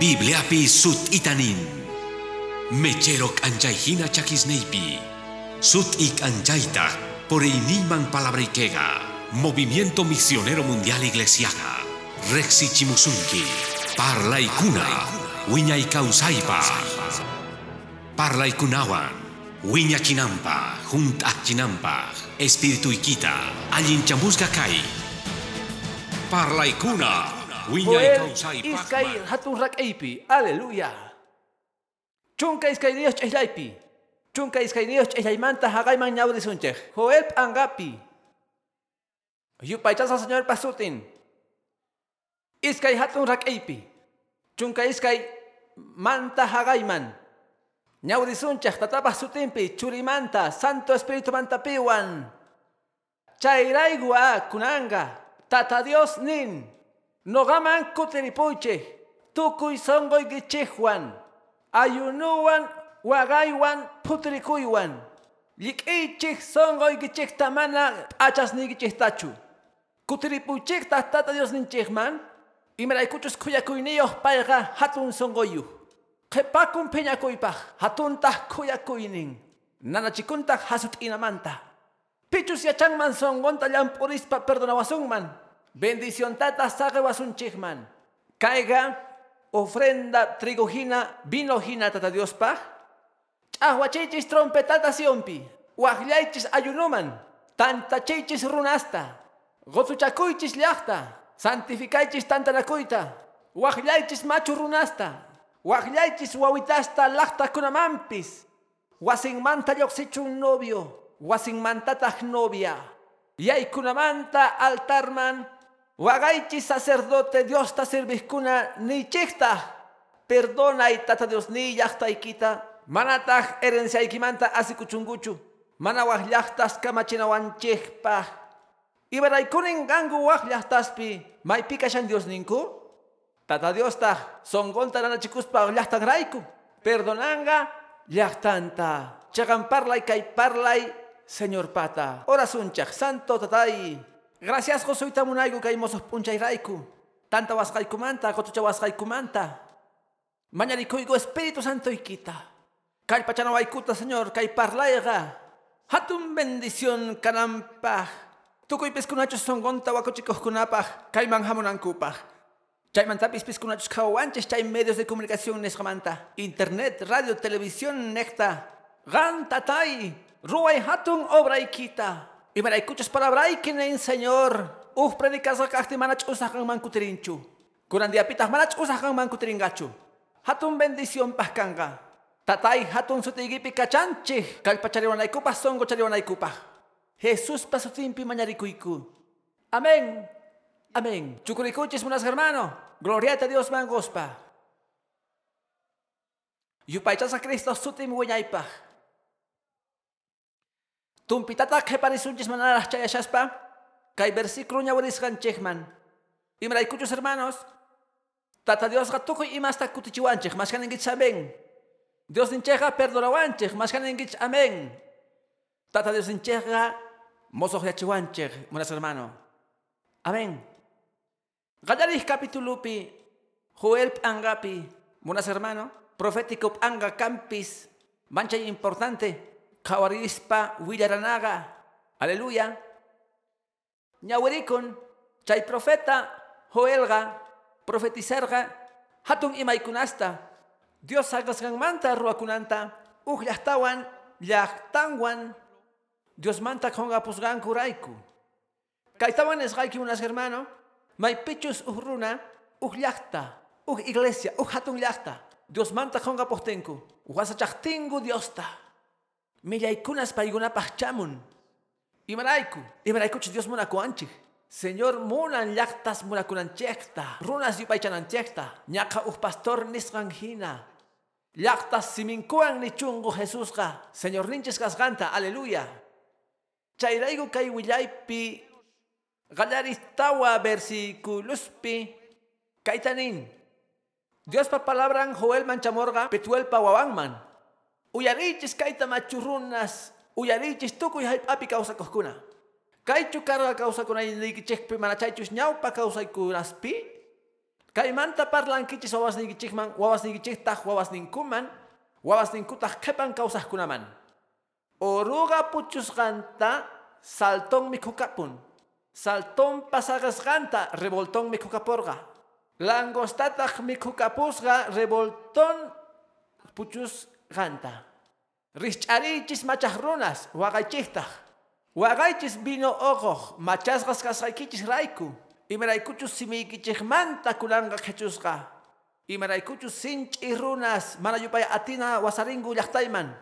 Bibliapi sut itanin. Mecherok anjaihina chakisneipi. Sut ik anjaita por iniman palabrikega. Movimiento Misionero Mundial Iglesiaga. Rexi Chimusunki. Parla ikuna. Wiña ikausaipa. Parla ikunawan. Wiña chinampa. Junta chinampa. Espíritu. Allin kai. Parla. Joel iskay hatun rak'aypi. Aleluya. Chunka iskay Dios ch'islaypi. Chunka iskay Dios ch'islaymanta haqayman ñawrisunchej. Joel p'angapi. Yupaychasa señor pasutin. Iskay hatun rak'aypi. Chunka iskay manta haqayman. Ñawrisunchej tatapaj sutinpi churimanta Santo Espíritu manta piwan. Chayraygu a kunanga. Tata Dios nin. Nogaman kutiripuyche. Tukuy songoy gichihwan. Ayunuwan wagaywan putrikuywan. Lik'ichik songoy gichikta mana achasni gichiktachu. Kutiripuychikta tata Dios ninchikman. Imaraykuchus kuyakuyniyoh payqa hatun songoyu. Qhepakun phiñakuypaq hatuntaq kuyakuynin. Nanachikuntaq hasut inamanta. Pichus yachanman songonta llampurispa perdonawasunman. Bendición tata sagewasunchikman. Caiga ofrenda trigojina vinojina tata Dios pa. Chahwachichis trompetata siompi. Wajlaichis ayunuman. Tantachichis runasta. Gozuchakuychis llaqta. Santificaichis tantanakuyta. Wajlaichis machu runasta. Wajlaichis wawitasta laqta kunamampis. Wasinmanta lloqsichun novio. Wasinmantataq novia. Yaykunamanta altarman. Wagaichis sacerdote Dios ta serviskuna nichikta. Perdona y tata Dios ni ikita. Manataj herencia ikimanta asikuchunguchu. Mana wajllajtas kamachinawanchikpaj. Ibaraykunin gangu wajllajtaspi. Maypika shan Dios ninku. Tata Dios ta songonta nanachikuspa wajllajtan raiku. Perdonanga llajtanta. Chagan parlay kay parlay Señor Pata. Orasunchak santo tatay. Gracias Josuita munaygu kay mosos punchay raiku. Tanta wasqaykumanta, kotucha wasqaykumanta. Mañarikuygo Espíritu Santo ikita. Kay pachanawaikuta, Señor, kay parlayga. Hatun bendición kanampa. Tukuy piskunachos songonta wakuchikos kunapaj. Kay manhamunankupaj. Chay mantapis piskunachos kawanches chay medios de comunicación nesgamanta. Internet, radio, televisión, necta. Gan tatay. Ruay hatun obra ikita. Ibaraykuchos palabra ikinen, Señor. Uf predicas rakahti manach usakan mankutirinchu. Kurandiapitas manach usakan mankutiringachu. Hatun bendición pahkanga. Tatay hatun sutigipi kachanchi. Kalpachariwanaykupah songo chariwanaykupah. Jesús pasutimpi mañarikuiku. Amén. Amén. Chukurikuchis unas hermano. Gloria a Dios mangospa. Yupaychas a Cristo sutim wiñaypah. Tumpitata keparisunchis manaras chayashaspa. Kay versículo ñawarisgan chekman. Imraykuchos hermanos. Tata Dios gatukoy imasta kutichiwanchik. Mas kaningich amén. Dios nincheja perdonawanchik. Mas kaningich amén. Tata Dios nincheja mozoh yachiwanchik. Monas hermano. Amén. Gadarih capitulupi. Joel angapi. Monas hermano. Profético anga campis. Mancha importante. Kawarispa Villaranaga. Aleluya. Ñawerikon. Chay profeta Joelga. Profetizarga. Hatun imaikunasta. Dios sagasgan manta ruakunanta. Uj llahtawan. Llahtanwan. Dios manta konga pusgan kuraiku. Kaitawan es unas hermano. May pichus uhruna. Uj llahta. Uj iglesia. Uj hatun llahta. Dios manta konga postenku. Wasa Millaykunas paygunapaj chamun. Imarayku. Imaraykuchis Dios munakuanchik. Señor munan llaqtas munakunanchekta. Runas yupaychananchekta. Ñaqa uj pastor nisqan hina. Llaqtas siminkuan ni chungu Jesusqa. Señor ninchis kasqanta. Aleluya. Chayraygu kay willaypi. Gallaristawa versiculuspi. Kaitanin. Dios pa palabran Joel manchamorga. Petuelpa wawanman. Uyarichis kaita machurunas. Uyarichis tukuy api kawsakuskuna. Kaychu karga kawsakuna yindikichikpi mana chaychus ñawpa kawsaykunaspi. Kaymanta parlankichis wawasninkichikman, wawasninkichiktaq wawasninkuman, wawasninkutaq qhipan kawsaqkunaman. Oruga puchusqanta saltón mikhukapun. Saltón pasaqasqanta revoltón mikhukaporqa. Langostataq mikhukapusqa revoltón puchusqanta. Rishch'arichis machaq runas waqaychiktaq. Waqaychis vino oqoq machasqas kasqaykichis rayku. Imaraykuchus simiykichikmanta kulanga qhechusqa. Imaraykuchus sinch'i runas mana yupay atina wasaringu llaqtayman.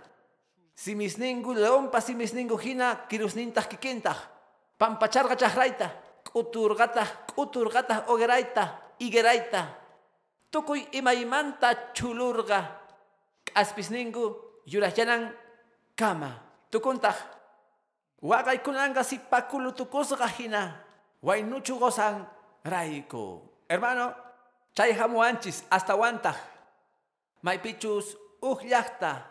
Simisningu leonpa simisningu hina kirusnintaq kikintaq. Pampacharqa chahrayta. K'uturqataq k'uturqataq ogerayta igerayta. Tukuy imaymanta chulurqa. K'aspisningu yuraqllanan kama. Tukuntaq. Waqaykunanga sipakulu tukusqa hina. Waynuchu gozan rayku. Hermano, chay hamuanchis hasta wantaq. Maypichus uj llaqta,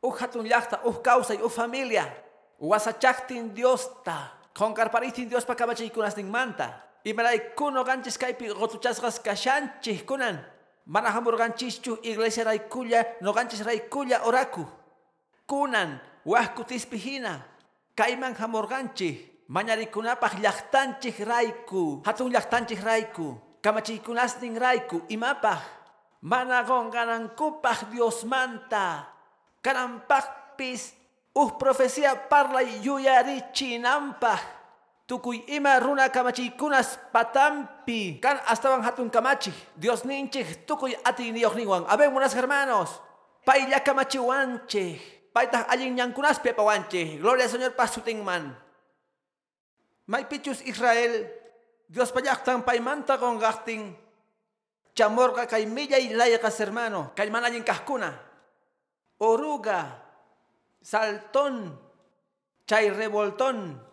uj hatun llaqta, uj kawsay, uj familia. Wasachaqtin Diosta. Qonqarparitin Diospa kamachaykunasninmanta. Imaraykuno ganchis kaypi qotuchasqas kashanchis kunan. Mana hamurqanchischu iglesia raykulla, noqanchis raykulla oraku. Kunan, wajkutispi hina. Kayman hamurqanchis. Mañarikunapaq llaqtanchik rayku, hatun llaqtanchik rayku, kamachiykunasnin rayku, imapaq, mana qonqanankupaq Diosmanta, kananpaqpis uj profecía parlay yuyarichinanpaq, tukuy ima runa kamachiykunas patampi, kan astawan hatun kamachik, Dios ninchik tukuy atiniyuqninwan, aben buenas hermanos, paylla kamachiwanchik, paytaq allin ñankunaspi apawanchik, gloria al Señor pasutinman. Maypichus Israel, Dios payaqtan paymanta qonqaqtin, chamorqa kay millay layqas hermano, kay manallin kajkuna, oruga, saltón, chay revoltón,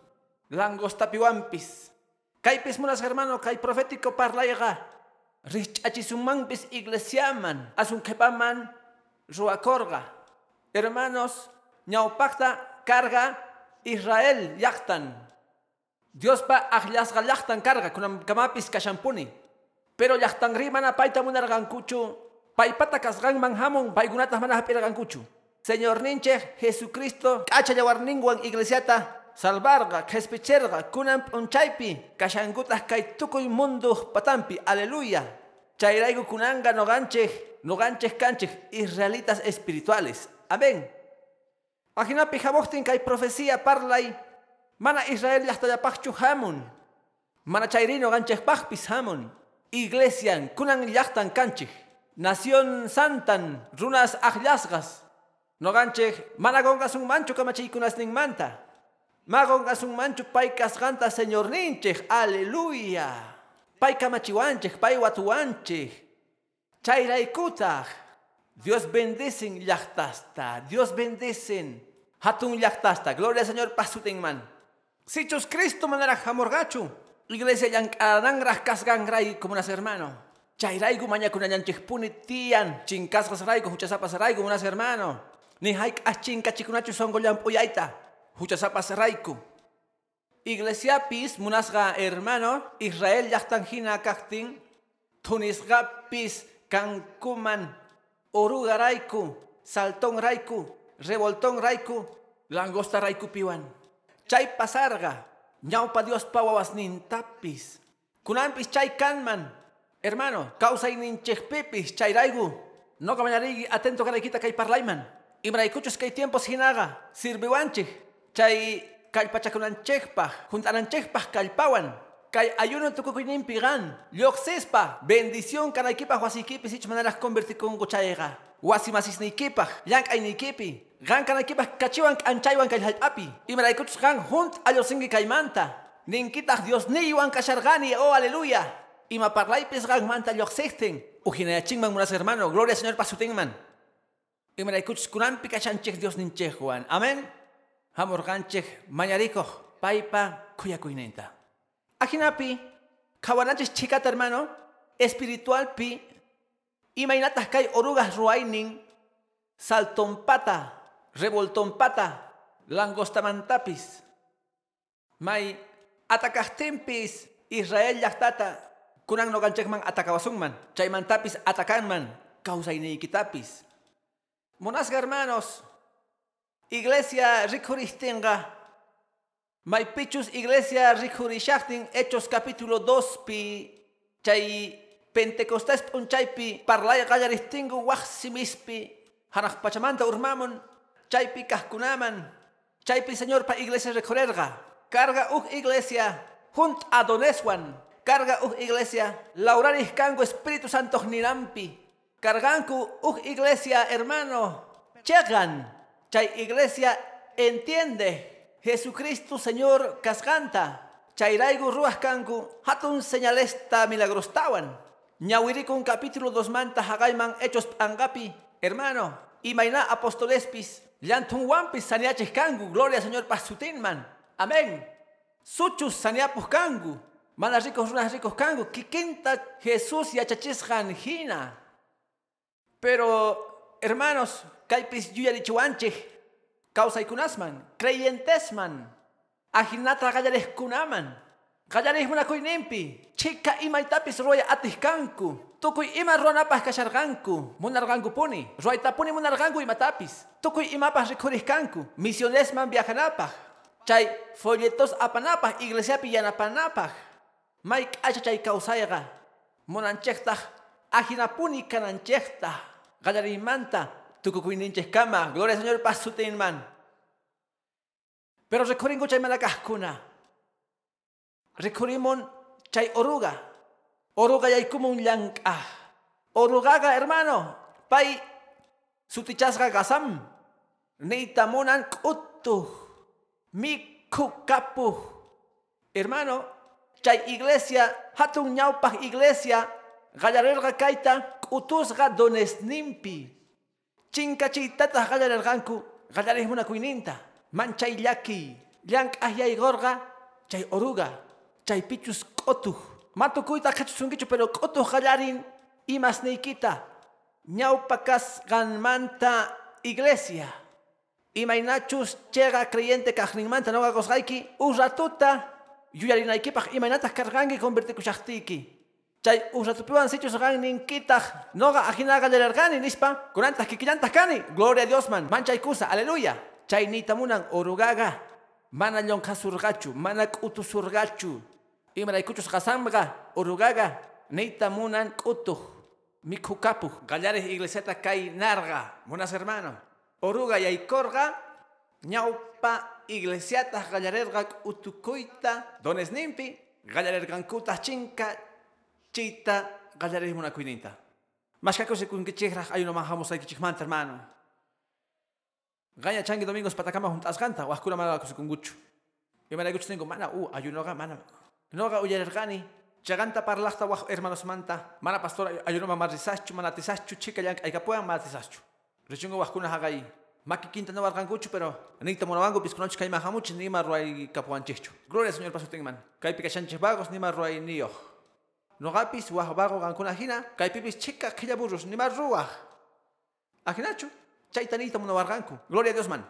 langostapiwampis, kaypis munas hermano, kay profético parlayqa, rich'achisumanpis iglesiaman, asun qhipaman ruwakorqa. Hermanos, ñawpaqta carga Israel llaqtan, Dios pa ajlasqa llaqtan karqa kunan kamapis kashampuni. Pero llaqtan rimana payta munarqankuchu, paypata kasqanman hamun paykunataq mana hap'irqankuchu. Señor ninche Jesucristo k'acha yawarninwan iglesiata salvarqa, qhispichirqa, kunan p'unchaypi kashankutaq kay tukuy mundo patampi. Aleluya. Chayrayku kunanga noqanchik, noqanchik kanchik israelitas espirituales. Amén. Ajinapi hamuqtin kay profecía parlay Mana Israel llaqtallapaqchu hamun. Mana chayrino ganchejpaqpis hamun. Iglesian kunan llaqtan kanchej. Nación santan runas ajllasqas. No ganchej mana gongasun manchu kamachiykunasninmanta. Ma gongasun manchu pay kasqanta Señor ninchej. Aleluya. Pay kamachiwanchej, pay. Dios bendicen llaqtasta. Dios bendicen. Hatun llaqtasta. Gloria al Señor pasutenman. Sichus Cristo manera hamorgachu. Iglesia yang kadang raskas gangrai como unas hermano. Chairaigu maña kuna puni tian. Chincasgas raigo, huchasapas raigo unas hermano. Ni haik achinka chikunachu songo. Huchasapas raiku. Iglesia pis munasga hermano. Israel yachtan hina kaktin. Tunisga pis kankuman. Oruga raiku. Saltón raiku. Revoltón raiku. Langosta raiku piwan. Chay pasarga, ñaupa Dios pawawas nintapis. Kunampis chay kanman. Hermano, causa ininchekpipis chayraigu. No kamanarigi atento karaykita kay parlayman. Imraykuchus kay tiempos hinaga. Sirviwanchik. Chay kallpachakunanchekpaj, juntananchekpaj kallpawan. Kay ayuno tukukuyninpi gan. Lyoksespa. Bendición kanaykipaj wasikipis ich manaras convertikungu chayga. Wasimasisniykipaj. Llank'aynikipi. Gan kanaykipaj kachiwan k'anchaywan kay hallp'api. Imaraykuchus gan junt allosinki kaymanta. Ninkitaq Dios niywan kashargani. Oh, aleluya. Ima parlaypis gan manta lyoksejten. Ujinayachinman munas hermano. Gloria Señor pasutenman. Imaraykuchus kunampi kachanchik Dios ninchejwan. Amén. Hamurganchik mañarikoh. Paipa kuyakuynenta. Ajinapi, kawananchis chikata hermano, espiritual pi, imainatas kay orugas ruainin, saltompata, revoltompata, langostamantapis. May atakastempis Israel yahtata, Kunang no ganchekman atakawasungman. Chaymantapis atakanman. Kausayniykitapis. Monasga hermanos. Iglesia rikuristinga. Maypichus iglesia rikurishaktin Hechos capítulo 2 pi chay Pentecostés punchaypi parlaya qallaristingu waqsimispi hanaq pachamanta urmamun chaypi kajkunaman chaypi señor pa iglesia recorerga carga uk iglesia junt adoneswan carga uk iglesia lauraris kangu espíritu santo ninampi carganku uk iglesia hermano chegan chay iglesia entiende Jesucristo Señor cascanta chayraigu ruas kanku hatun señalesta milagrostawan ñawirikun capítulo 2 manta hagayman hechos angapi hermano imayna apostolespis llantun wampis saniachis kangu gloria Señor pasutinman amén. Suchus saniapus kangu mana ricos runas ricos kangu kikinta Jesús yachachisjan hina pero hermanos kaipis yuyarichuanchih kausaykunasman, creyentesman, ajinata kunaman, gallares munakuynimpi, chika imaytapis roya atihkanku, tukuy ima ruanapas kasharganku, munargankupuni, ruaytapuni munarganku imatapis, tukuy imapas rikurihkanku, misionesman viajanapaj, chay folletos apanapaj, iglesiapi yanapanapaj, may k'acha chay kawsayqa, munanchejtaj, ajinapuni kananchejtaj, gallarimanta, tukukuyninchej kama, gloria al Señor pasutinman. Pero recuringo chay malakajkuna. Recurimon chay oruga. Oruga yaykumun llank'aj. Orugaga hermano, pay sutichasga gasam. Neitamunan k'utuj. Mikukapuj. Hermano, chay iglesia, hatun ñawpaj iglesia, gallarerga kaita, k'utusga donesnimpi. Chinkachiytataq qallararqanku qallarismuna kuyninta manchay llaki llank'aj yaygorqa chay oruga. Chay pichus k'utuj matukuyta kachusunkichu pero k'utuj qallarin imasniykita ñawpa kasqanmanta iglesia. Imaynachus chega creyente kaqninmanta noqa qosqayki uj ratuta yuyarinaykipaq imaynataq karqanki convertikushaqtiyki chay usatupiwan sichus qan ninkitaq noqa ajinaqa llerarqani nispa kunantaq kikillantaq kani. Gloria a dios man. Manchaykusa aleluya. Chay nitamunan orugaqa mana llonqasurqachu mana k'utusurqachu imaraykuchus qasanqa orugaqa nitamunan k'utuj mikhukapuj qallaris iglesiata kay narqa monas hermano. Oruga yaykorqa ñawpa iglesiataq qallarerqa k'utukuyta donesninpi qallarerqankutaq chinka chita gallares muna kuininta. Mas kako se kun kichihraj ayuno manjamos ay kichihmanta hermano. Gaya changi domingos patakama juntas canta, wahkuna mana kusi kunguchu. Y mana guchu tengo mana u ayunoga mana. Noga uyergani, chaganta parlahta wah hermanos manta, mana pastor ayuno mamarisachu, mana tisachu, chica yank ay kapuan matisachu. Richungo wahkuna hagai. Maki quinta no warganguchu, pero anita monabango pisconoch kay mahamuch ni marruay kapuanchichu. Gloria Señor paso tingman. Kay pikachanches vagos ni marruay niyo. Nogapis wahbago gankuna hina, kay pipis chica killa burros ni más ruah. Ajinachu, chaitanita munawarganku. Gloria a Dios man.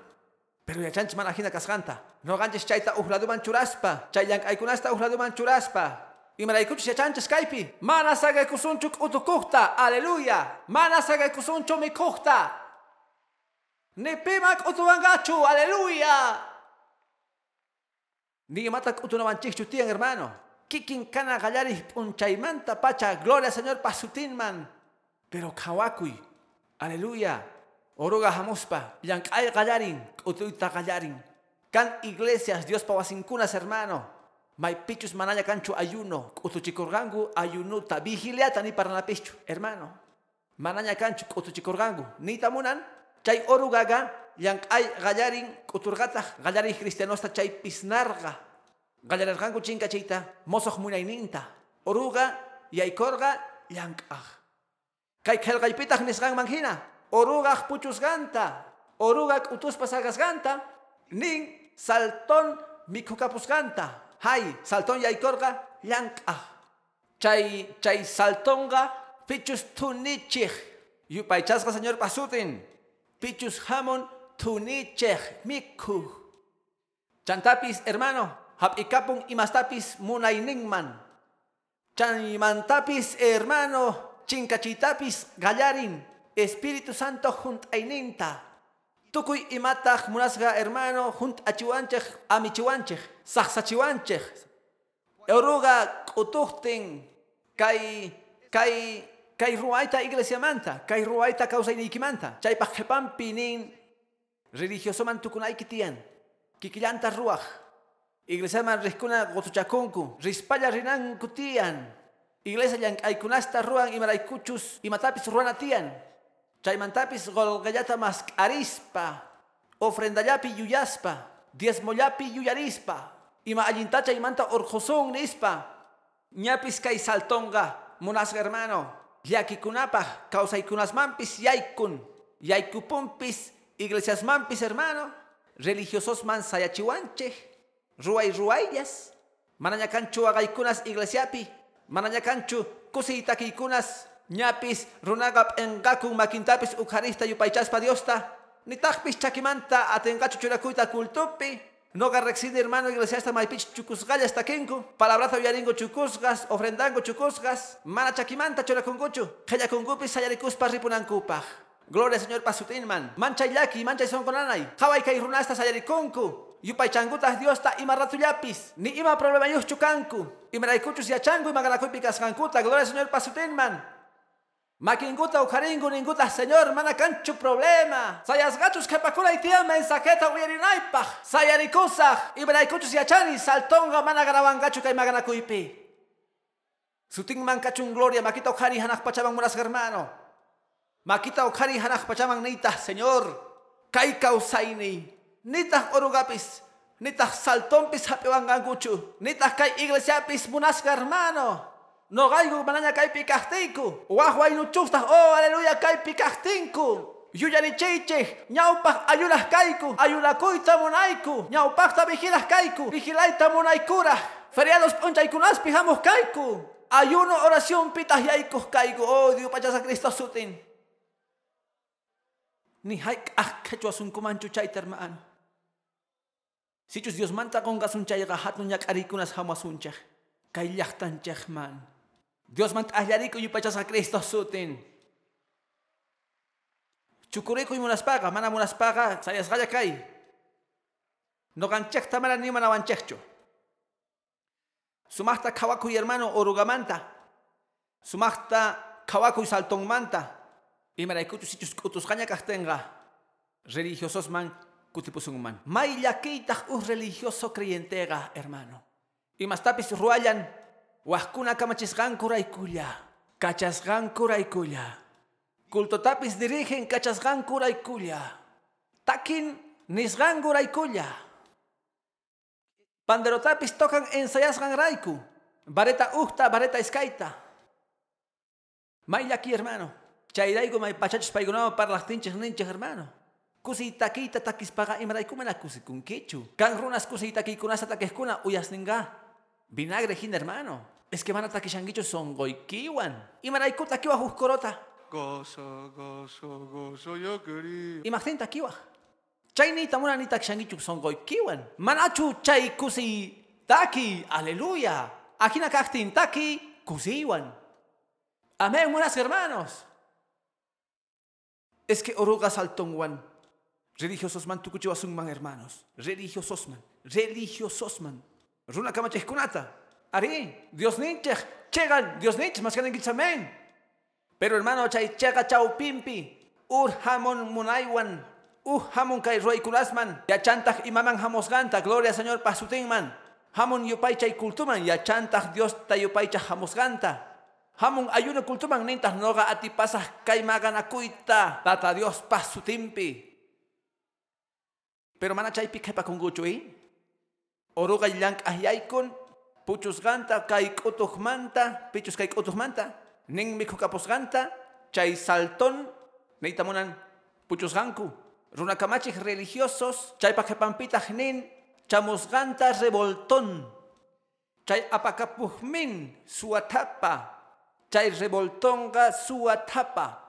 Pero ya chanch man ajina kasganta. No ganches chaita uhladuman churaspa. Chayang aikunasta uhladuman churaspa. Y maraikuch ya chanches kaipi. Mana saga kusunchuk utukukta. Aleluya. Mana saga kusunchu mi kukta. Ni pimak utuangachu. Aleluya. Ni matak utunawanchichu tiyan hermano. Kikin kana gallaris punchaymanta pacha, gloria Señor pasutinman. Pero kawakuy, aleluya, oruga hamuspa, llankay gallarin, utuyta gallarin. Kan iglesias, Dios pawasinkunas hermano. May pichus manaya kanchu ayuno, utuchikorgangu ayunuta, vigiliata ni paranapichu, hermano. Manaya kanchu utuchikorgangu, ni tamunan, chay orugaga, llankay gallarin, uturgata, gallarin cristianosta chay pisnarga, Gallarangangu chinka chita, mosoh munayninta, oruga, yaykorga, llank'aj. Kay qelqaypitaq nisqan manhina, orugaq puchusqanta, oruga k'utuspa sagasqanta, nin salton mikhukapusqanta. Hay, salton yaykorqa llank'aj. Chay, chay saltonga pichus tunichij. Yupaychasqa señor pasutin. Pichus hamon tunichej mikhu. Chantapis, hermano, hap ikapung imastapis munay ningman. Chaymantapis hermano, chinkachitapis gallarin, Espíritu Santo junt aininta. Tukuy imatach munasga hermano junt achiwanchej amichiwanchej, sahsachiwanchej. Oruga utuhtin, kay, kay, kay ruaita iglesia manta, kay ruaita causa inikimanta, chay pajepampi nin religioso man tukunay kitian, kikillanta ruaj, iglesia man riskuna gotuchakunku, rispalla rinan kutian, iglesia yang aikunasta ruan imaraykuchus imatapis ruanatian, chay mantapis golgallata mas arispa, ofrendallapi yuyaspa, diezmollapi yuyarispa, ima allintacha imanta orjoson nispa, ñapis kay saltonga, munas hermano, yakikunapa, causaykunas mampis yaikun, yaikupumpis, iglesias mampis hermano, religiosos man sayachiwanche, ruay ruayas, manañakanchu agaykunas iglesiapi, manañakanchu kusitakikunas, ñapis runagap engakun makintapis ukharista yupaychaspa diosta, nitakpis chakimanta atengachu churakuyta kultupi, no garrexide hermano iglesiasta maipich chukusgallas takenku, palabrazo yaringo chukusgas, ofrendango chukusgas, mana chakimanta churakunguchu, hella kungupis sayarikuspa ripunankupaj. Gloria Señor pasutinman, mancha yaki, mancha son konanay, hawai kai runasta sayarikunku, yupay changutas diosta ima ratuyapis, ni ima problema yus chukanku, imaraikuchus yachangu ima galakupi kaskankuta, gloria Señor pasutinman, Makinguta ukaringu ninguta señor mana kanchu problema. Sayas gachus que pakula y tía mensajeta uyarinaipa. Sayarikusa ibraikuchus yachani saltonga mana garawan gachu kay magana kuipi. Suting man kachun gloria makita ukari hanak pachamang muras hermano. Makita ukari hanak pachamang nita señor. Kay kausaini. Nitah orugapis. Nitah saltompis hapewan ganguchu. Nitah kay iglesiapis munas hermano. No gaigo mananya kay no chustas, oh aleluya kay pikahtiku. Yuyani chiche, ñaupak ayunas kaiku, ayunakuita monaiku, ñaupakta vigilas kaiku, vigilaita monaikura. Feriados ponchaikunas pijamos kaiku. Ayuno, oración, pitas yaikos kaiku. Oh Dios pachasa Cristo sutin. Ni haik ah kecho asun kumanchu chaita hermano. Sichus Dios manta con gasun chayga hatun yak arikunas hamasunchak. Kay llaktan man. Dios mant ahlariku yu pachas a Cristo sutin. Chukuriku yu munaspaga, mana munaspaga, sayas gaya kay. No ganchek tamara ni mana wanchekcho. Sumahta kawaku y hermano orugamanta. Sumahta kawaku y saltong manta. Y maraikutu sichus kutus kanya kahtenga. Religiosos man kutipusung man. May yakitah us religioso creyentega, hermano. Y más tapis ruayan Wahkuna kamachisgan kuraikulla, kachasgan kuraikulla. Kultotapis dirigen kachasgan kuraikulla. Takin nisgan kuraikulla. Panderotapis tocan ensayasgan raiku. Bareta uhta, bareta iskaita. May aquí hermano. Chayraigo may pachachos para las tinches ninches hermano. Kusi takita takis paga imraikumena kusi kun kichu. Kan runas kusi takikunasa takeskuna uyas ninga. Vinagre hin hermano. Es que van a takishangicho son goikiwan. Y maraikuta kiwa huskorota. Gozo, gozo, gozo, yo quería. Imagínate kiwa. Chay ni tamuna ni takishangicho son goikiwan. Manachu chay kusi taki. Aleluya. Akina kaktin taki kusiwan. Amén, buenas hermanos. Es que oruga saltongwan. Religiosos man tukuchiwa man hermanos. Religiosos man. Religiosos man. Runa kamacheskunata. Ari, Dios ninchech, chegan, Dios ninchech, más que. Pero hermano, chay chega chau pimpi, ur hamon munaiwan, uh hamon roy kulasman, ya chantach imaman hamosganta, gloria Señor pasutingman, hamon yupay chay kultuman, ya chantach Dios ta yupay chay hamosganta. Hamon ayuno kultuman nintas noga ati pasas kay maganakuita, tata Dios pasutimpi. Pero mana chay pikhepa kunguchui, oruga yank ahyaikun, puchus ganta kay manta, pichus kay manta, ning ganta, chay salton, neitamunan puchus ganku, runakamachik religiosos, chay pakepampita nin, chamusganta revoltón, chay apakapuhmin suatapa, chay revoltonga suatapa,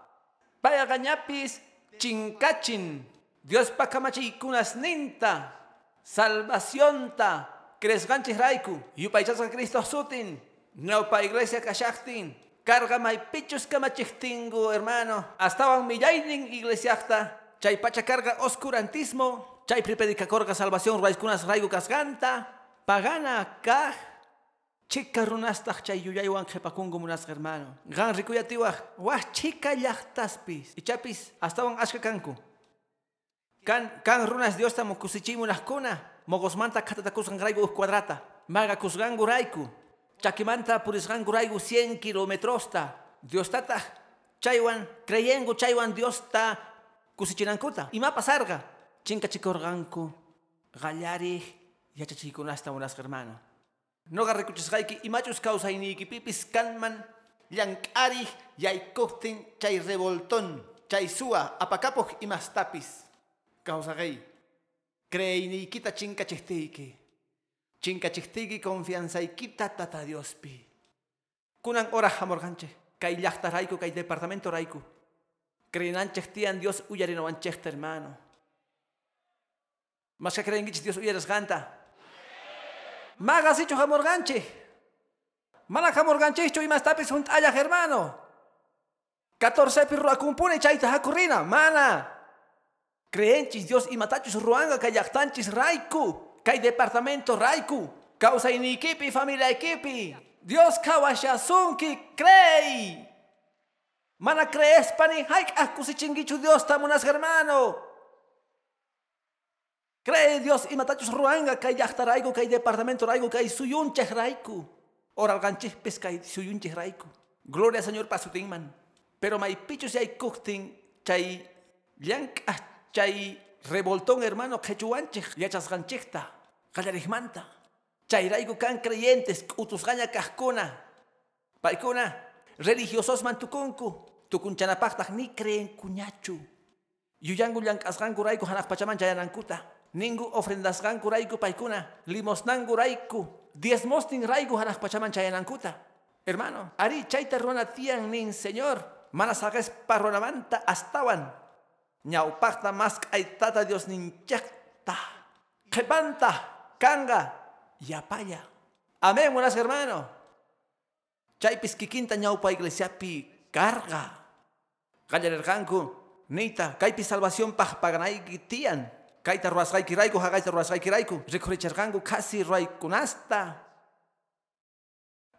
paya gañapis chinkachin, Dios kunas ninta, salvación ta, Kresganchis raiku, yupaychasqa Cristo sutin, Naupa iglesia kashaktin. Carga may pichos kamachiktingu, hermano. Astawan millainin iglesiakta. Chay pacha carga oscurantismo. Chay pripedica corga salvación raizkunas raigo kasganta. Pagana kaj. Chica runastaq chay yuyaywan qhipakungu munasqa hermano. Gan rikuyatiwaj. Wah chica llaqtaspis. Ichapis astawan ashka kanku. Kan kan runas Dios tamo kusichimunajkuna. Mogosmanta katatakusqan raygu uj cuadrata. Maga kusgangu rayku. Chakimanta purisgangu raygu 100 kilometrosta. Dios tata chaywan creyengu chaywan Dios ta kusichinankuta. Ima pasarga. Chinka chikorganku. Gallari yachachikunasta munasqa hermano. Noga rikuchisqayki imachus kawsayniykipipis kanman llank'arij yaykuptin chay revoltón chay suwa apakapuq imastapis kawsaqay creyniykita chinkachijtiyki chinkachijtiyki confianzaykita tata Diospi kunan hora hamurqanchik kay llaqtarayku kay departamento rayku creenanchik tiyan Dios uyarinawanchikta hermano mas que creenkichik Dios uyarisqanta Magasicho hamurganchi. Mana hamurganchicho y más junt allá hermano. 14 pirro akumpune chaita hakurina. Mana. Creenchis Dios y matachos ruanga kayaktanchis raiku. Kay departamento raiku. Causa iniquipi familia equipi. Dios kawashasunki crey. Mana crees pani haik akusichingichu Dios tamunas hermano. Cree Dios y matachos ruanga kay yachtaraigo kay departamento raigo kay suyunche raiku. Oral ganchipes kay suyunche raiku. Gloria Señor pasutingman. Pero may pichos hay kukting chay llank chay revoltón hermano quechuanche yachas ganchikta. Kalarihmanta. Chay raigo kan creyentes utus gaña kahkuna. Paikuna religiosos mantukunku. Tukunchanapaktak ni creen kuñachu. Yuyangu llankasganku raiku hanak pachaman chayanankuta. Ningu ofrendas ganku raiku paikuna, limosnangu raiku, diezmostin raiku hanak pachaman chayanankuta. Hermano, ari chaita ruana tian nin señor, manasages parronamanta astawan. Ñaupakta mas tata Dios ninchakta. Kepanta, kanga, yapaya. Amén, buenas hermano. Chaypis kikinta ñaupa iglesia pi carga. Gallanerganku, nita, kaypis salvación paj paganay tian. Kaita ruasqayki rayku, haqayta ruasqayki rayku. Rikuricharqanku casi raykunasta.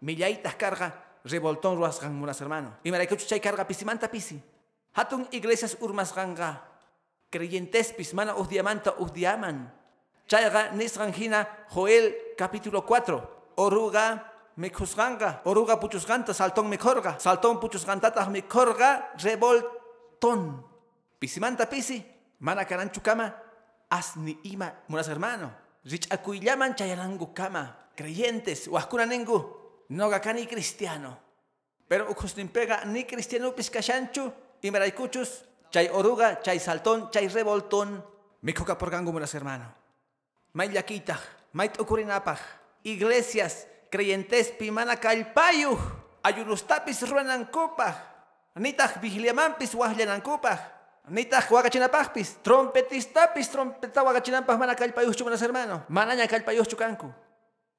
Millaytas carga, revoltón ruasqan munas hermano. Y maraykuchu chay carga pisimanta pisi. Hatun iglesias urmasqanga. Creyentespis mana uzdiamanta uzdiaman. Chayga nisqan hina Joel capítulo 4. Oruga mikhusqanqa. Oruga puchusqanta saltón mikhorqa. Saltón puchusqantataq mikhorqa revoltón. Pisimanta pisi. Mana karanchu kama asni ima munas hermano rich akuillaman chayanangu kama creyentes waskunanengu noga kani cristiano pero pega ni cristiano piskashanchu imaraykuchus chay oruga chay saltón chay revoltón mikoka porgangu munas hermano may llakitaj may iglesias creyentes pimana kallpayuj ayunustapis ruanankupaj nitaj vigiliamampis wajllanankupaj Nitaq wakachinapaqpis, trompetistapis trompeta wakachinapaq mana kallpayuqchu manas hermano. Manaña kallpayuqchu kanku.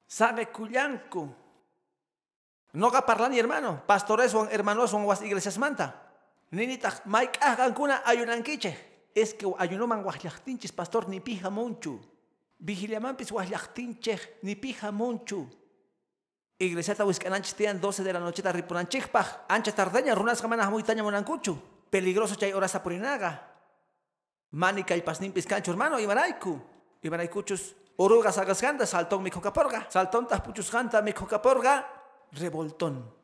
Sabe kullanku. Noqa parlani hermano, pastores wan hermanos was iglesias manta. Ninitaq may k'ahqankuna ayunankichej. Es que ayunoman wajllaqtinchis pastor ni pija munchu. Vigiliamanpis wajllaqtinchej ni pija munchu. Iglesiata wiskananchis tiyan 12 de la nocheta ripunanchikpaj. Ancha tardeña runasqa mana hamuytaña munankuchu peligroso chay ora sapurinaga. Mani kaypasnimpis kanchu hermano imarayku. Imaraykuchus oruga sagasganta saltón mi cocaporga. Saltón tahpuchusganta mi cocaporga revoltón.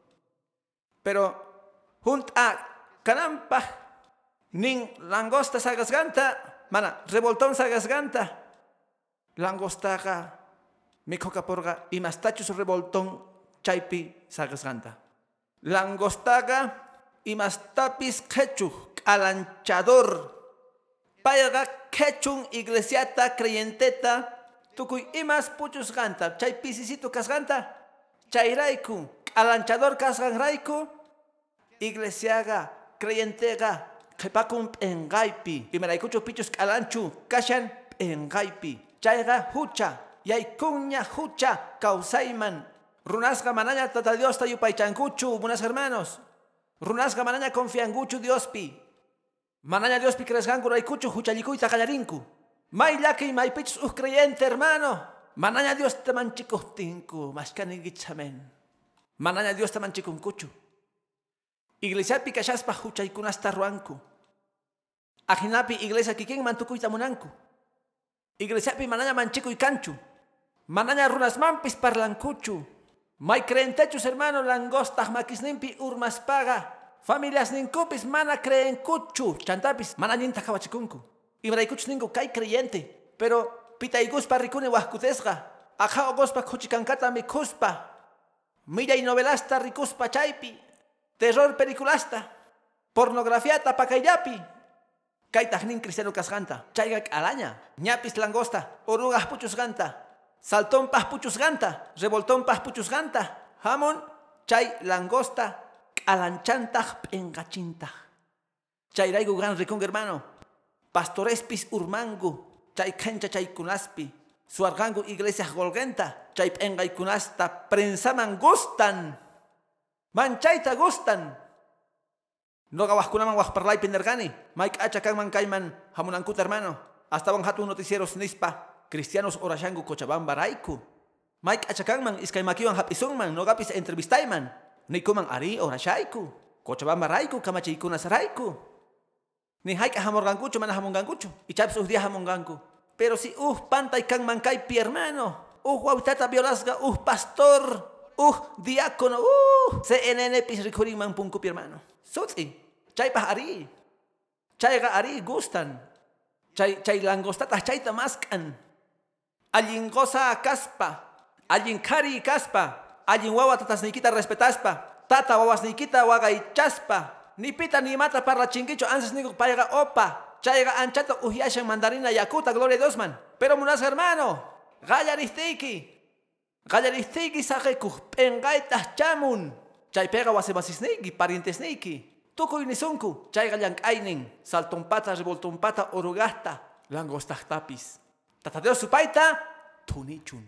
Pero junta canampa nin langosta sagasganta mana revoltón sagasganta langostaga mi cocaporga y mastachus revoltón chaypi sagasganta. Langostaga imastapis quechu calanchador. Payga quechun iglesiata creyenteta tukuy imas puchus ganta chay pisisito kasganta chay raiku calanchador kasgan raiku iglesiaga creyentega qhipakun p'engaypi imaraykuchu pichus calanchu kashan p'engaypi chayga hucha yaykunya hucha kawsayman Runasga manaña tata Dios ta yupaychankuchu, buenas hermanos. Runasga manaña confianguchu Diospi. Manaña Diospi cresgangu raykuchu huchallikuyta qallarinku. May llaki may pichus uh creyente hermano. Manaña Dios te manchikuhtinku, mashkani gichamen. Manaña Dios te manchikunkuchu. Iglesia pikashaspa huchaykunasta ruanku. Ajinapi iglesia kikin mantukuyta munanku. Iglesia pi manaña manchikuy kanchu. Manaña runas mampis parlankuchu. May creentechus hermano langostah makisnimpi urmas paga. Familias ninkupis mana creen kuchu. Chantapis mana ninta kawachikunku. Ibraykuchus ninku kay creyente. Pero pitayguspa rikuni wahkutesga. Aja ogospa kuchikankata mikuspa. Milla y novelasta rikuspa chaypi. Terror peliculasta. Pornografiata pakayllapi. Kaytaq nin cristiano kasqanta. Chayqa k'alaña. Ñapis langosta. Orugas puchusqanta. Saltonpas puchusqanta. Revoltonpas puchusqanta. Hamon chay langosta k'alanchantaq p'inqachintaq. Chayrayku gan rikun hermano. Pastorespis urmangu. Chay kancha chaykunaspi. Suargangu iglesia golgenta. Chay prensaman gustan. Manchayta gustan. Noga wajkunaman wajparlaypi nergani. Mike acha kanman kayman hamunankuta hermano. Hasta van hatun noticieros nispa. Cristianos orashangu Cochabamba raiku. Mike acha kanman iskay makiwan hapisunman nogapis entrevistayman. Nikuman ari orashayku. Cochabamba raiku kamachaykunas raiku. Ni haik hamorgankuchu mana hamongankuchu. Ichapis uh dia hamonganku. Pero si uh pantay kanman kaypi hermano. Uh wawitata violasga uh pastor. Uh diácono. Uh CNN pis rikurinman punkupi hermano. Sutsi. Chaypah ari. Chayqa ari gustan. Chay, chay langostata chayta maskan. Allin goza kaspa. Allin kari kaspa. Allin wawa tatasnikita respetaspa. Tata wawasnikita wagaychaspa. Ni pita ni mata parla chingicho anses nigo payga opa. Chayga anchata uhyashan mandarina yakuta gloria a Dios man. Pero munas hermano. Gallaristiki. Gallaristiki saquekuh pengaitas chamun. Chay pega wasebasisniki parientesniki. Tukuy nisunku, chayqa llank'aynin, saltonpata, revoltonpata, orugasta, langostaqtapis. Tatadeo supayta, tunichun.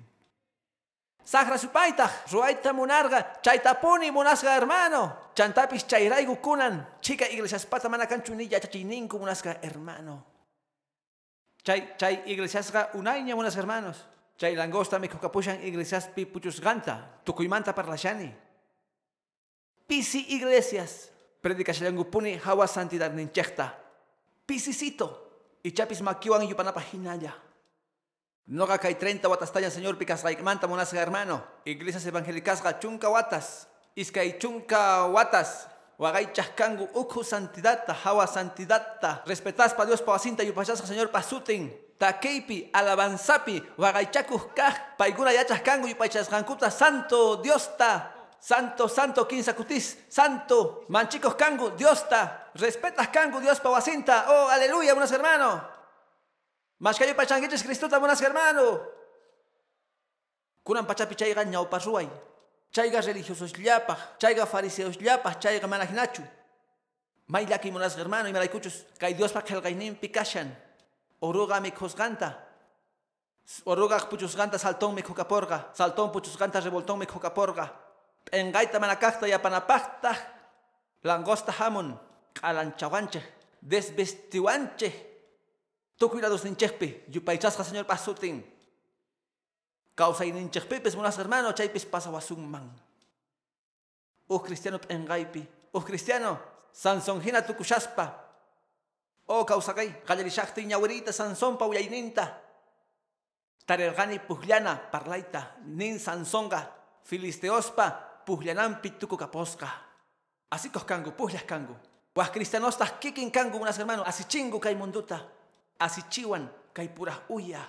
Sahra supayta, ruayta munarga, chaytapuni munasga hermano. Chantapis chayraygu kunan, chica iglesiaspata mana kanchu ni yachachiyninku munasga hermano. Chay, chay iglesiasga unayña munas hermanos. Chay langosta mikukapushan iglesiaspi puchusganta, tukuymanta parlashani. Pisi iglesias, predikashallangupuni hawa santidad ninchekta. Pisisito. Ichapis makiwan yupanapa hinalla. Noga kay 30 watas talla señor picas monasga hermano. Iglesias evangélicasga chunka watas. Iskay chunka watas. Wagay chaskangu ukhu santidadta, hawa santidadta. Respetaspa Dios pawasinta yupachasga señor pasutin. Takeipi, alabanzapi, wagaychakuh kah, paiguna yachaskangu yupachasgankuta santo Diosta. Santo, santo, quinza cutis, santo, manchicos cangu, Diosta, respetas cangu, Dios pawasinta, oh, aleluya, buenos hermanos. Mascayo pachanguiches Cristuta, buenos hermanos. Kunan pachapi chayga ñawparruay, chayga religiosos llapaj, chayga fariseos llapaj, chayga manajinachu. May laki monas hermano y maraycuchos, kay Dios pa kelgaynin pikashan, oruga mi josganta. Oruga puchusganta saltón mi jocaporga, saltón puchusganta revoltón mi jocaporga. Engaita manakakta ya panapakta, langosta hamon, kalanchawanche, desvestiwanche, tukuirados ninchekpi, yupaychasca señor pasutin. Causa y ninchekpipes, monas hermano, chaypis pasawasun man. Uh cristiano engaipi, uh cristiano, sansonjina tukushaspa. Oh causa kay, kallarishakti ñawirita sansón pauyayninta. Tarergani puhliana, parlaita, nin sansonga, filisteospa, puhlianampi tuku kaposqa. Así kangu, puhlias kangu. Wah cristianostas kikin kangu unas hermano, así chingu kay munduta. Así chiwan kay puras uya.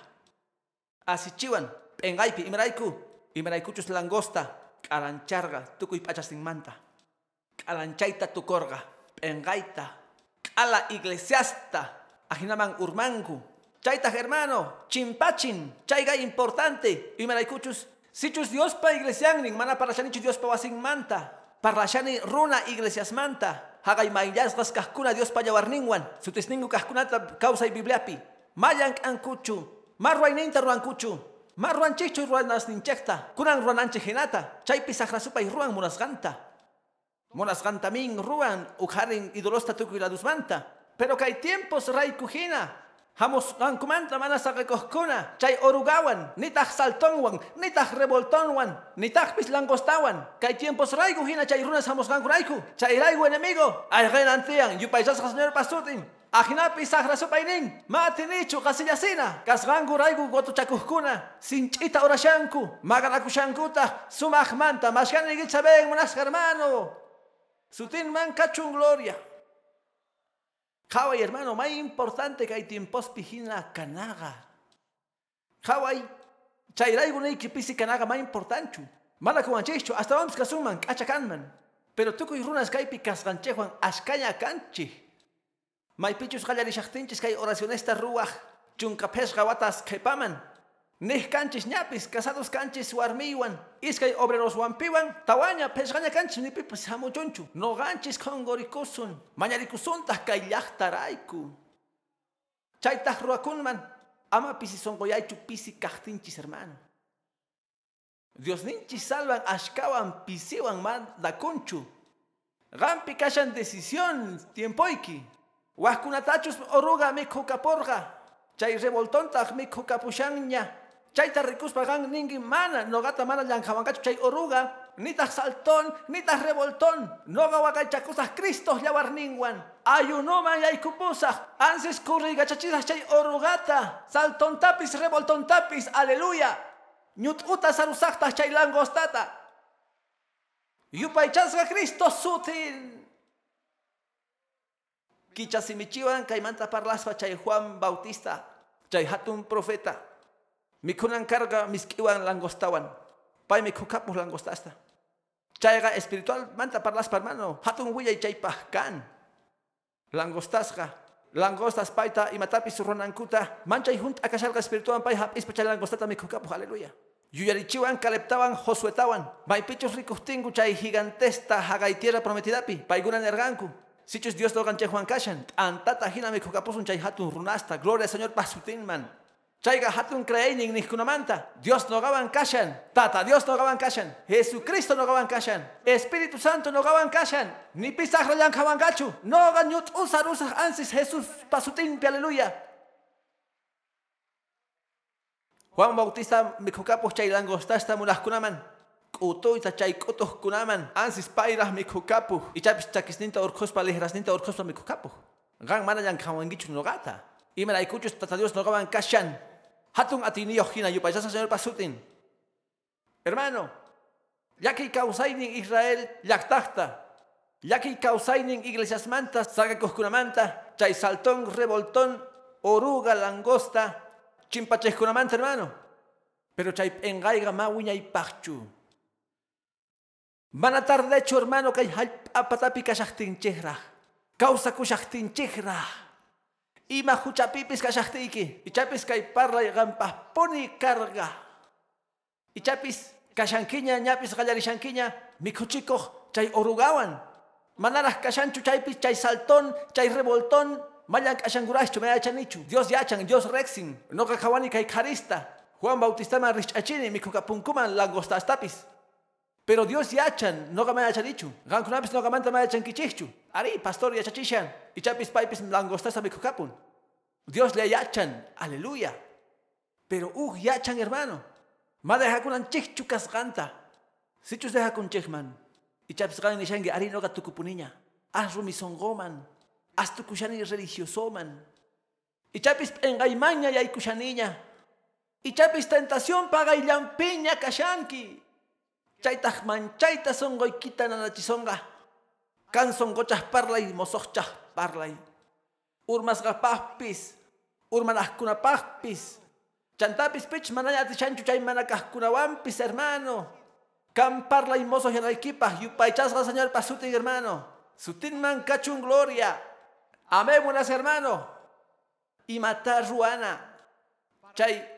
Así chiwan, imeraiku, imeraykuchus langosta, kalancharga, tukuy pachasin manta. Kalanchaita tukorga, pengaita, kala iglesiasta, ajinaman urmangu. Chaita hermano, chimpachin, chaiga importante, imeraykuchus, Sichus Dios pa iglesian ning mana parashani Dios pa wasing manta. Parlashani runa iglesias manta. Hagay maillas gas kahkuna Dios pa yawarningwan. Sutisningu kahkunata causa y bibliapi. Mayang ang kuchu. Marway ninta ruan kuchu. Ma ruanchichu ruanas ninchekta. Kunan ruananche hinata. Chaypi sakrasupa y ruan munasganta. Munasganta min ruan ujarin idolosta tukuiladusmanta. Pero que hay tiempos ray kujina. Hamos gankumanta mana sakakohkuna. Chay orugawan. Nitah saltonwan. Nitah revoltonwan. Nitah pislangostawan. Que hay tiempos ray kujina chay runas hamos gankuraiku. Chay raigu enemigo. Ay renantian. Yupaisas señor pasutin. Ajinapi sagrasupainin, matinichu kasillacina, kasgangu raigu gotuchakuhkuna, sinchita orashanku, maganakushankuta, sumajmanta, mashgani gichaben unas hermano. Sutin man cachun gloria. Hawai hermano, más importante que hay tiempos pijina canaga. Hawai, chayraigu neiki pisi canaga más importante. Mala kuanchicho, hasta vamos kasuman, kachakanman. Pero tuku y runas kaipi kasganchejuan, askaya kanchi. Maypichus qallarishaqtinchis kay oracionesta ruwaq chunkapesqa watas qhipaman. Nih kanchis ñapis casados kanchis warmiwan iskay obreroswanpiwan tawaña pesqaña kanchis nipipas hamuchunchu noqanchis qonqorikusun mañarikusuntaq kay llaqtarayku. Chaytaq ruwakunman ama pisi sonqoyaychu pisi kaqtinchis hermano. Dios ninchis salvan ashkawan pisiwan mandakunchu. Gampi kashan decisión tiempoiki. Wahkunatachus oruga mikhukaporqa. Chay revoltontaq mikhukapushanña. Chayta rikuspa gan ningi mana nogata mana llanqawankachu chay oruga. Nitaq saltón, nitaq revoltón. Noga wakaychakusaq Cristo llawarninwan. Ayunoman yaykupusaq. Ansis kurrigachachisaq chay orugata. Saltontapis revoltontapis. Aleluya. Ñut'uta sarusaqtaq chay langostata. Yupaychasqa Cristo sutin. Kichasimichiwan kaymanta parlaspa chay Juan Bautista, chay hatun profeta. Mikunan carga miskiwan langostawan. Pay mikukapus langostasta. Chayga espiritual manta parlaspa hermano. Hatun huyay chay pahkan. Langostasga. Langostas paita imatapis ronankuta. Manchay junt akashalga espiritual pay hapis chay langostata mikukapus. Aleluya. Yuyarichiwan kaleptawan josuetawan. Maypichos ricustingu chay gigantesta hagay tierra prometidapi. Paigunan erganku. Sichus Dios no ganche Juan Kashan, antata hina me kukapusun chay hatun runasta, gloria al Señor pasutin man. Chayga hatun creening ni kunamanta, Dios no gaban kashan, tata Dios no gaban kashan, Jesucristo no gaban kashan, Espíritu Santo no gaban kashan, ni pisaj rayan kawangachu, no ganyut usar usar ansis Jesús pasutin, aleluya. Juan Bautista me kukapus chay langostasta mulas kunaman, utuyta chay kutuh kunaman ansis payrah mikhukapuh ichapis chakisninta urquspa lihrasninta urquspa mikhukapuh gan mana llankawankichu nogata imaraykuchus tata Dios nogawan kashan hatun atiniyoh hina yupaychasa señor pasutin hermano yaki kausaynin Israel llaqtaqta yaki kausaynin iglesias manta sagakuhkunamanta chay saltón revoltón oruga langosta chimpachejkunamanta hermano pero chay p'engayqa mawiñay paqchu Mana tarde hecho hermano kay apatapi kashaqtinchikra. Causa kushaqtinchikra. Ima huchapipis kashaqtiki. Ichapis kay parlay gampah poni carga. Ichapis kashankiña ñapis qallarishankiña mikuchikoq chay orugawan. Manaraj kashanchu chaypis chay saltón, chay revoltón, mayan kashangurashchu mayachanichu. Dios yachan, Dios rexin. No kakawani kay karista. Juan Bautista man richachini mikukapunkuman langostastapis. Pero Dios yachan, no gama yachan dicho. Gankunapis no gamanta ma yachan kichichu. Ari, pastor yachachishan. Y chapis paipis langostasa mikukapun. Dios le yachan, aleluya. Pero uh yachan hermano. Ma deja kunan chichukas ganta. Sichus deja kun chichman. Y chapis gan nishangi ari no gatukupuniña. Haz rumisongoman. Haz tu kushani religiosoman. Y chapis engaimaña y kushaniña. Y chapis tentación paga y lampiña kashanki. Chaytaq manchayta sonqoykita nanachisonqa. Kan sonqochaq parlay mosoqchaq parlay. Urmasqapaqpis, urmanaqkunapaqpis. Chantapis pich manaya atishanchu chay manakaqkunawanpis hermano. Kan parlay mosoq yanaykipaq yupaychasqa señor pasutin hermano. Sutinman kachun gloria. Amémonos hermano. Y matar ruana. Chay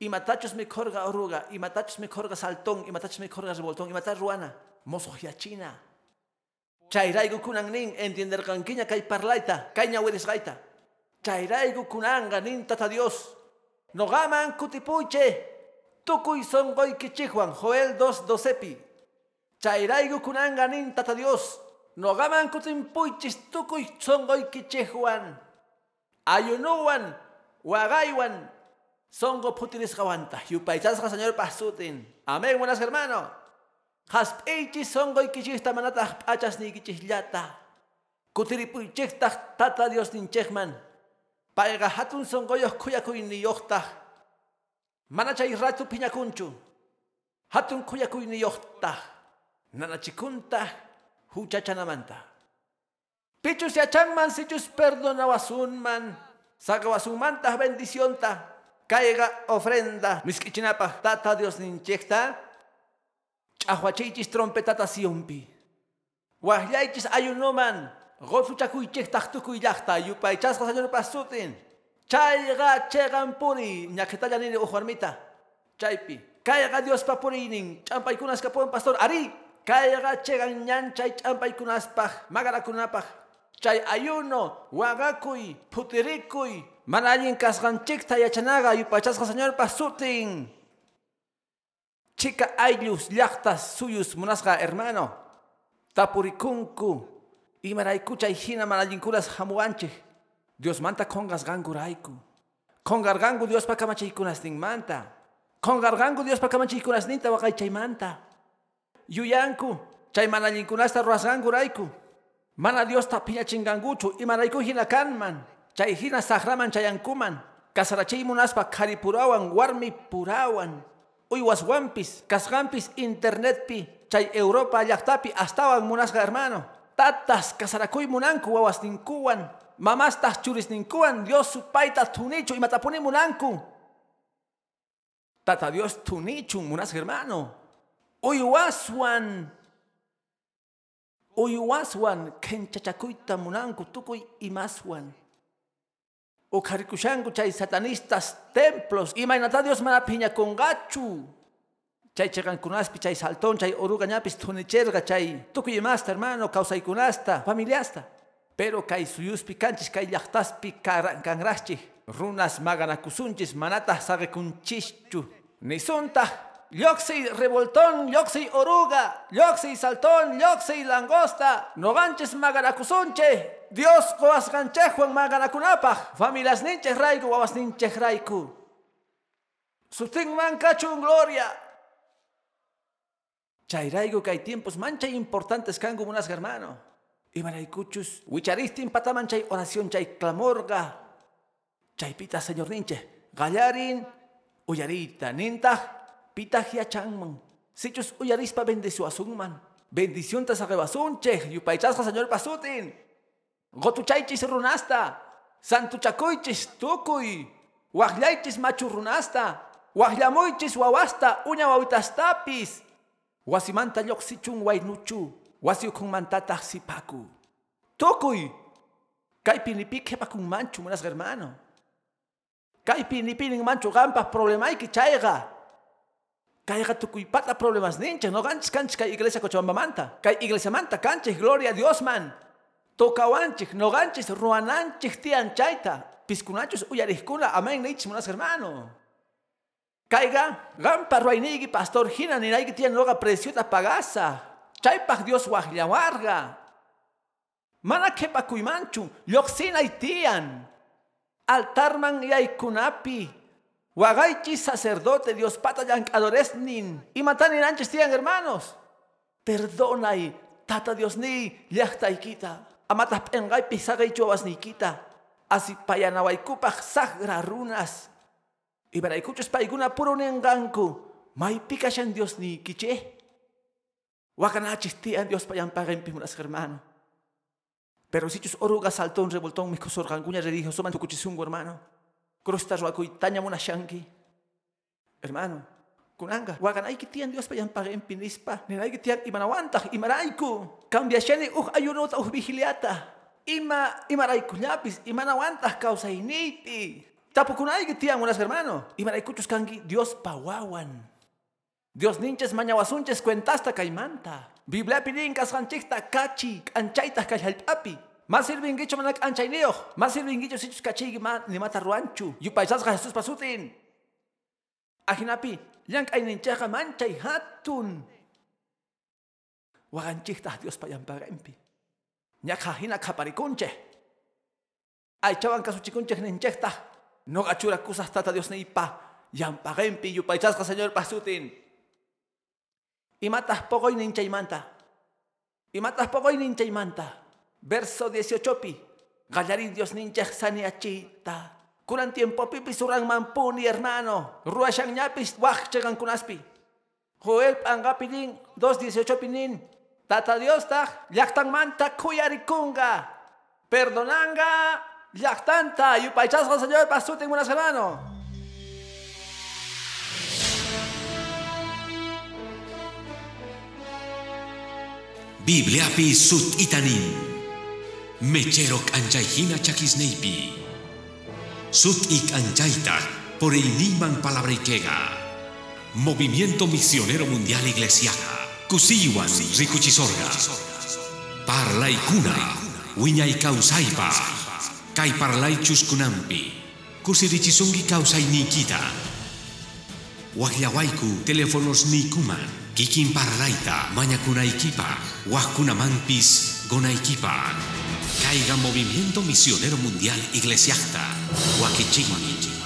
imatachos me korga oruga, imatachos me korga saltón, imatachos me korga revoltón, imatar ruana, mozo hiachina. Chayraigu kunan nin, entiender kankiña kay parlaita, kayña weres gaita. Chayraigu kunanga nin tata Dios. No gaman kutipuche, Tukuy songoy kichihuan, Joel 2, 12 pi. Chairaigu kunanganin tata Dios. No gaman kutimpuichis tukuy songoy kichihuan. Ayunuan, wagaywan, songo putiris kawanta. Yupaichasca señor pasutin. Amén, buenas hermanos. Haspeichis songoy kichista manata pachas ni kichihlata. Kutiripuichistah tata Dios ninchehman. Paiga hatun songoyos kuyakuy ni yohtah. Manachay ratu piñakunchu. Hatun kuyakuy ni yohtah. Nanachikunta huchachanamanta. Pichus yachangman sichus perdonawasunman. Sagawasunmanta bendicionta. Caiga ofrenda. Miskichinapa tata Dios ninchekta. Chahuachichis trompetata siumpi. Wahyaichis ayunoman. Gofu chakuychekta tukuyllakta. Yupaychasqa señor pasutin. Chayga chegan puri. Ñaketalla nini ujuarmita. Chaypi. Caiga Dios papurinin. Champaykunas kapon pastor. Ari. Caiga chegan ñanchay champaykunaspaj. Magarakunapaj. Chay ayuno. Wagakuy. Putirikuy. Manallin kasganchikta yachanaga. Yupaychasqa señor pasutin. Chica ayllus llaqtas suyus munasqa hermano. Tapurikunku. Imaraykuchay hina manallinkunas hamuanchik. Dios manta kongas gangurayku. Kongargangu Dios pa kamachaykunas manta. Kongargangu Dios pa kamachaykunas ninta waqaychaymanta. Yuyanku. Chay manallinkunasta ruasgangurayku. Mana Dios ta piñachinganguchu. Imarayku hina kanman. Chay hina sahraman chayankuman. Kasarachay munaspa karipurawan warmi purawan. Uywaswampis, kasgampis, internetpi, chay Europa llaqtapi astawan munasqa hermano. Tatas kasarakuy munanku wawas ninkuwan. Mamastas churis ninkuwan. Dios supayta tunichu imatapuni munanku. Tata Dios tunichu munasqa hermano. Uywaswan. Uywaswan kenchachakuyta munanku tukuy imaswan. Ukarikushanku chay satanistas templos imaynata Dios mana piñakungachu. Chay chegankunaspi chay saltón chay oruga ñapis tunicherga chay tukuy imasta hermano kausaykunasta familiasta. Pero kay suyuspi kanchis kay llaqtaspi kanraschi runas maganakusunchis manata sagekunchichu. Nisunta Lloxi revoltón, lloxi oruga, lloxi saltón, lloxi langosta, noganches maganakusunche, Dios coas ganchejuan maganakunapaj, familias ninches raiku, wawas ninches raiku. Sutin man cachun gloria. Chairaigo que hay tiempos mancha importantes munas hermano. Y manaykuchus, wicharistin pataman chay oración chay clamorga. Chaypita señor ninche, gallarin, uyarita, nintaj, pitahia changman. Sichus uyarispa bendicio asunman. Bendición tas agebasunche, yupaychasqa señor pasutin. Gotuchaychis runasta. Santuchakuychis tukuy. Wajlaychis machu runasta. Wajlamuychis wawasta uña wawitastapis. Wasimanta lloqsichun waynuchu. Wasiukun mantataq sipaku. Tukuy. Kay pinipi kepakun manchu munas hermano. Kay pinipinin manchu gampas problemayki chayga. Kayga tukuy pata problemas nincha, no ganchis canchis kay iglesia Cochabamba manta. Iglesia manta canchis, gloria a Dios man. Tokawanchis, no ganchis, ruananchis tian chaita. Piscunachos uyarihkuna, amén nichis munas hermano. Kaiga, gampa ruainigi pastor hina ni naigi tian loga preciota pagasa. Chaypaj Dios wahlawarga. Mana kepa kuimanchu, yoxina tian. Altarman yaykunapi. Wagaichi sacerdote, Dios pata yancadores nin. Y matanin anches tian hermanos. Perdona y tata Dios ni yachta ikita. Amatas pengay pisagay chuavas ni kita. Así payanawaykupaj sagra runas. Y para escuchas paiguna puro nenganku. May pikashan Dios ni kiche. Wakanachis tian Dios payan pagan pimunas hermano. Pero si chus oruga saltón revoltón mis cosorganguña religioso man tukuchisungo hermano. Crustas wakuy tanya muna shanki. Hermano, kunanga, wagan ay kitian Dios payan pagan pinispa. Ninay kitian imanawantah imarayku. Cambia shani uh ayunota uh vigiliata. Ima imarayku llapis imanawantah causa initi. Tapukunay kitian unas hermano. Imaraykuchus kangi Dios pawawan. Dios ninches mañawasunches cuentasta caimanta. Biblia pidin kasganchikta kachi anchaita kayhalpapi. Más sirvingicho manak anchaineo. Más sirvingicho sichus kachigi ma ni mata ruanchu. Yupaisasga Jesús pasutin. Ajinapi Yang ayninchaqa manchay hatun. Waganchiktah Dios payanpagempi. Ñaqa hina qhaparikunchej. Aychawan kasuchikunchej ninchektah. Noqa churakusaj tata Dios niypa. Yampagempi yupaychasqa Señor pasutin. Imatah pogoy ninchaymanta. Imatah pogoy ninchaymanta. Verso 18 pi. Gallarin Dios ninchej saniachita. Kunan tiempo pipi surang mampuni hermano. Ruashan ñapis waj chegan kunaspi. Joel pangapidin 2.18 pinin. Tata Dios ta llaktan manta kuyarikunga. Perdonanga llaktanta. Yupaychasqa Señor pasutin unas hermano. Bibliapi sut itanin. Mecherok anjaihina chakisneipi. Sut ik anjaita por el niman palabrikega. Movimiento Misionero Mundial Iglesiaca. Kusiwan rikuchisorga. Parlay kuna. Wiñay kausaipa. Kay parlay chuskunampi. Kusirichisungi kausay nikita. Wagyawaiku teléfonos nikuman. Kikin parlaita mañakunaikipa. Wajkunamampis gonaikipa. Caiga Movimiento Misionero Mundial Iglesiasta. Wakichigman.